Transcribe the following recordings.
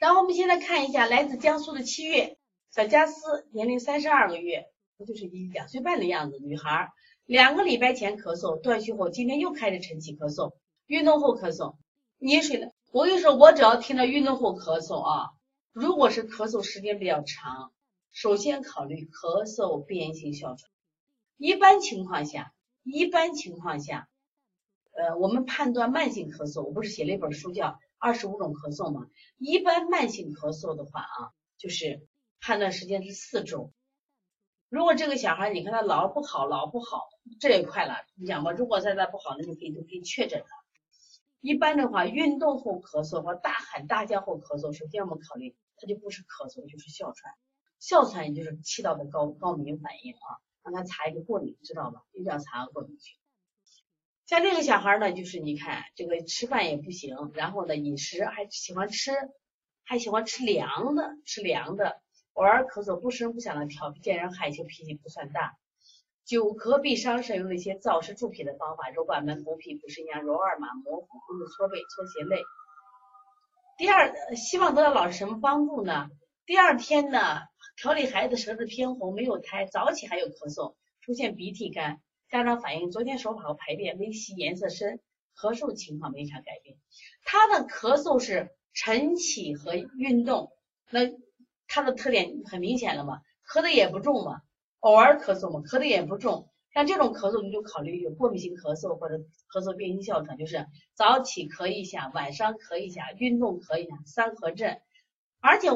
然后我们现在看一下，来自江苏的七月小佳思，年龄三十二个月，不就是一两岁半的样子，女孩，两个礼拜前咳嗽，断续后，今天又开始晨起咳嗽，运动后咳嗽，溺水的。我跟你说，我只要听到运动后咳嗽啊，如果是咳嗽时间比较长，首先考虑咳嗽变性哮喘。一般情况下，一般情况下。呃，我们判断慢性咳嗽，我不是写了一本书叫《二十五种咳嗽》吗？一般慢性咳嗽的话啊，就是判断时间是四周。如果这个小孩你看他老不好，老不好，这也快了。你讲吧，如果再再不好，那就可以就可以确诊了。一般的话，运动后咳嗽或大喊大叫后咳嗽，首先我们考虑他就不是咳嗽，就是哮喘。哮喘也就是气道的高高敏反应啊，让他查一个过敏，知道吧？一定要查过敏去。像这个小孩呢，就是你看这个吃饭也不行，然后呢饮食还喜欢吃，还喜欢吃凉的，吃凉的，偶尔咳嗽不声不响的调皮，见人害羞，脾气不算大。久咳必伤肾，用一些燥湿助脾的方法，揉板门补脾补肾阳，揉二马摩腹，或者搓背搓胁肋。第二，希望得到老师什么帮助呢？第二天呢，调理孩子舌质偏红，没有苔，早起还有咳嗽，出现鼻涕干。家长反映，昨天手法和排便微稀，颜色深，咳嗽情况没啥改变。他的咳嗽是晨起和运动，那他的特点很明显了嘛？咳的也不重嘛，偶尔咳嗽嘛，咳的也不重。像这种咳嗽，你就考虑有过敏性咳嗽或者咳嗽变性哮喘，就是早起咳一下，晚上咳一下，运动咳一下，三合症。而且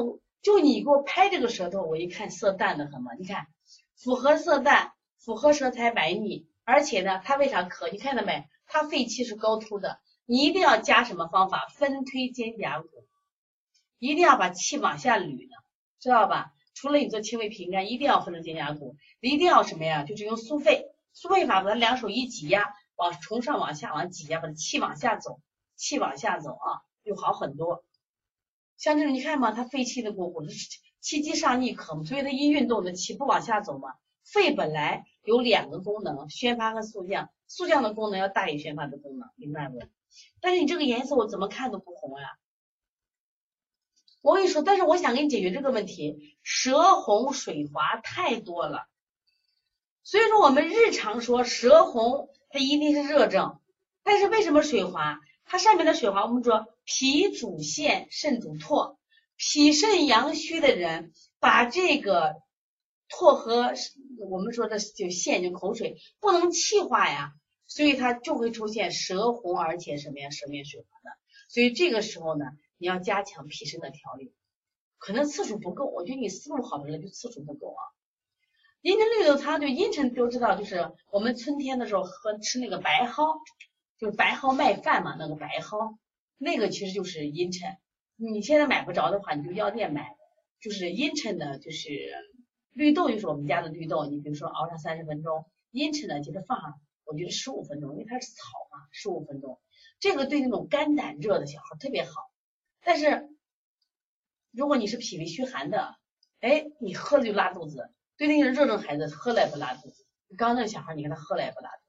就你给我拍这个舌头，我一看色淡的很嘛，你看符合色淡。符合舌苔白腻，而且呢，他为啥咳？你看到没？他肺气是高突的，你一定要加什么方法？分推肩胛骨，一定要把气往下捋的，知道吧？除了你做清胃平肝，一定要分推肩胛骨，一定要什么呀？就是用苏肺，苏肺法，把它两手一挤压，往从上往下往挤压，把气往下走，气往下走啊，就好很多。像这种你看嘛，他肺气的鼓鼓，气机上逆咳嘛，所以他一运动的气不往下走嘛。肺本来有两个功能，宣发和肃降，肃降的功能要大于宣发的功能，明白不？但是你这个颜色我怎么看都不红呀。我跟你说，但是我想给你解决这个问题，舌红水滑太多了，所以说我们日常说舌红，它一定是热症，但是为什么水滑？它上面的水滑，我们说脾主泻，肾主唾，脾肾阳虚的人把这个。唾和我们说的就腺就口水不能气化呀，所以它就会出现舌红而且什么呀舌面水滑的。所以这个时候呢，你要加强脾肾的调理，可能次数不够。我觉得你思路好的人就次数不够啊。阴沉绿豆汤就阴沉都知道，就是我们春天的时候喝吃那个白蒿，就白蒿麦饭嘛，那个白蒿那个其实就是阴沉。你现在买不着的话，你就药店买，就是阴沉的，就是。绿豆就是我们家的绿豆，你比如说熬上三十分钟，因此呢，其实放上，我觉得十五分钟，因为它是草嘛，十五分钟，这个对那种肝胆热的小孩特别好。但是如果你是脾胃虚寒的，哎，你喝了就拉肚子，对那些热症孩子喝了也不拉肚子。刚刚那个小孩，你看他喝了也不拉肚子。